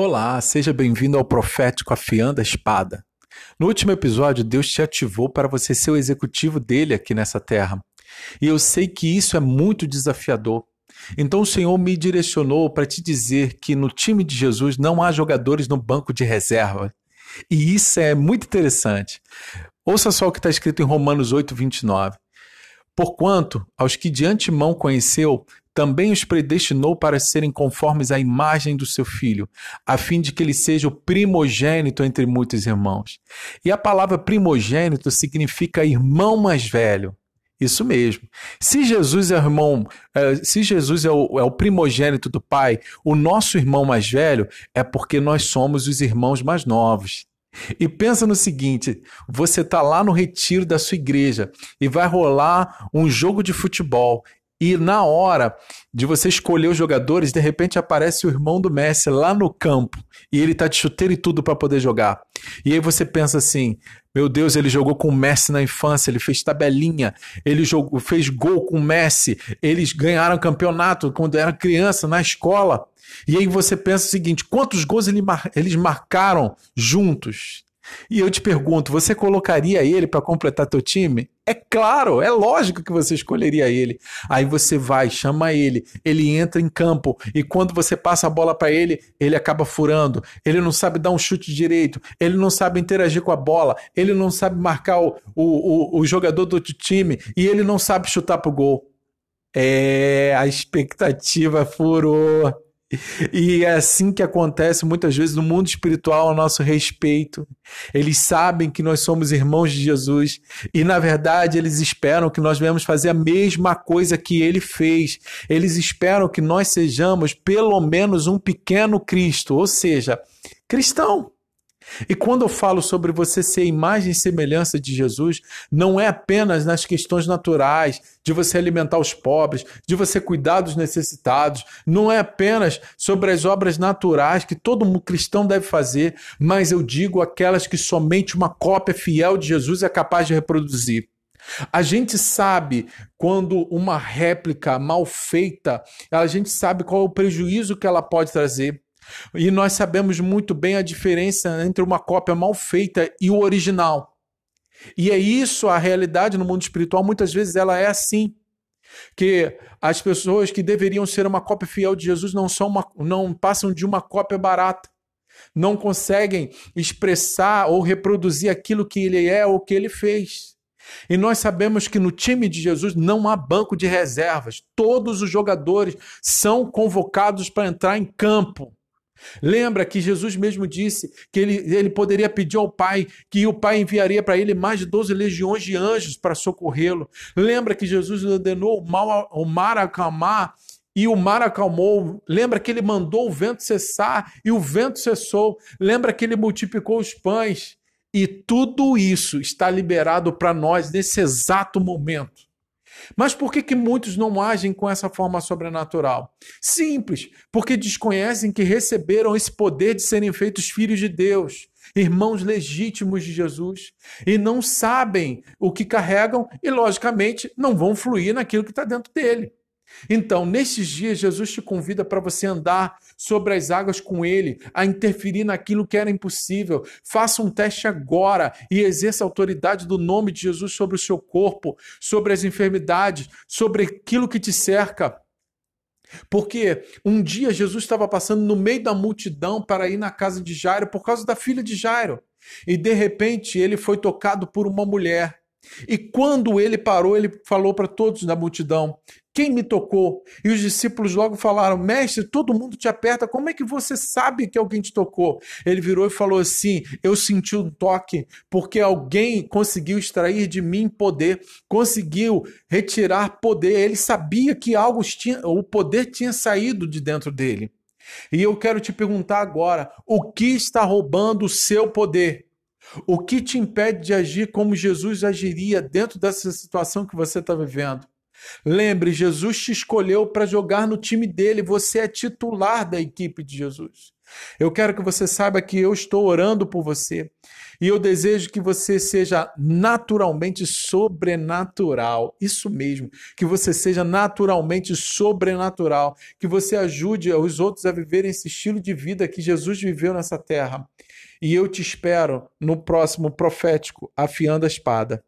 Olá, seja bem-vindo ao Profético Afiando a Espada. No último episódio, Deus te ativou para você ser o executivo dele aqui nessa terra. E eu sei que isso é muito desafiador. Então o Senhor me direcionou para te dizer que no time de Jesus não há jogadores no banco de reserva. E isso é muito interessante. Ouça só o que está escrito em Romanos 8, 29. Porquanto, aos que de antemão conheceu, também os predestinou para serem conformes à imagem do seu filho, a fim de que ele seja o primogênito entre muitos irmãos. E a palavra primogênito significa irmão mais velho. Isso mesmo. Se Jesus é o irmão, eh, se Jesus é o, é o, primogênito do Pai, o nosso irmão mais velho é porque nós somos os irmãos mais novos. E pensa no seguinte: você está lá no retiro da sua igreja e vai rolar um jogo de futebol e na hora de você escolher os jogadores, de repente aparece o irmão do Messi lá no campo e ele tá de chuteiro e tudo para poder jogar. E aí você pensa assim: meu Deus, ele jogou com o Messi na infância, ele fez tabelinha, ele jogou, fez gol com o Messi, eles ganharam campeonato quando era criança na escola. E aí você pensa o seguinte: quantos gols ele mar eles marcaram juntos? E eu te pergunto, você colocaria ele para completar teu time? É claro, é lógico que você escolheria ele. Aí você vai, chama ele, ele entra em campo e quando você passa a bola para ele, ele acaba furando. Ele não sabe dar um chute direito, ele não sabe interagir com a bola, ele não sabe marcar o, o, o, o jogador do outro time e ele não sabe chutar pro gol. É, a expectativa furou. E é assim que acontece muitas vezes no mundo espiritual a nosso respeito. Eles sabem que nós somos irmãos de Jesus e, na verdade, eles esperam que nós venhamos fazer a mesma coisa que ele fez. Eles esperam que nós sejamos pelo menos um pequeno Cristo, ou seja, cristão. E quando eu falo sobre você ser imagem e semelhança de Jesus, não é apenas nas questões naturais, de você alimentar os pobres, de você cuidar dos necessitados, não é apenas sobre as obras naturais que todo cristão deve fazer, mas eu digo aquelas que somente uma cópia fiel de Jesus é capaz de reproduzir. A gente sabe quando uma réplica mal feita, a gente sabe qual é o prejuízo que ela pode trazer. E nós sabemos muito bem a diferença entre uma cópia mal feita e o original. E é isso a realidade no mundo espiritual, muitas vezes ela é assim. Que as pessoas que deveriam ser uma cópia fiel de Jesus não são uma, não passam de uma cópia barata. Não conseguem expressar ou reproduzir aquilo que ele é ou que ele fez. E nós sabemos que no time de Jesus não há banco de reservas. Todos os jogadores são convocados para entrar em campo. Lembra que Jesus mesmo disse que ele, ele poderia pedir ao Pai que o Pai enviaria para ele mais de 12 legiões de anjos para socorrê-lo. Lembra que Jesus ordenou o, mar acalmar e o mar acalmou. Lembra que ele mandou o vento cessar e o vento cessou. Lembra que ele multiplicou os pães. E tudo isso está liberado para nós nesse exato momento. Mas por que, que muitos não agem com essa forma sobrenatural? Simples, porque desconhecem que receberam esse poder de serem feitos filhos de Deus, irmãos legítimos de Jesus, e não sabem o que carregam e, logicamente, não vão fluir naquilo que está dentro dele. Então, nesses dias, Jesus te convida para você andar sobre as águas com Ele, a interferir naquilo que era impossível. Faça um teste agora e exerça a autoridade do nome de Jesus sobre o seu corpo, sobre as enfermidades, sobre aquilo que te cerca. Porque um dia Jesus estava passando no meio da multidão para ir na casa de Jairo por causa da filha de Jairo. E de repente ele foi tocado por uma mulher. E quando ele parou, ele falou para todos da multidão: quem me tocou? E os discípulos logo falaram: Mestre, todo mundo te aperta, como é que você sabe que alguém te tocou? Ele virou e falou assim: Eu senti um toque, porque alguém conseguiu extrair de mim poder, conseguiu retirar poder. Ele sabia que algo tinha, o poder tinha saído de dentro dele. E eu quero te perguntar agora: o que está roubando o seu poder? O que te impede de agir como Jesus agiria dentro dessa situação que você está vivendo? Lembre, Jesus te escolheu para jogar no time dele, você é titular da equipe de Jesus. Eu quero que você saiba que eu estou orando por você e eu desejo que você seja naturalmente sobrenatural. Isso mesmo, que você seja naturalmente sobrenatural, que você ajude os outros a viverem esse estilo de vida que Jesus viveu nessa terra. E eu te espero no próximo profético, afiando a espada.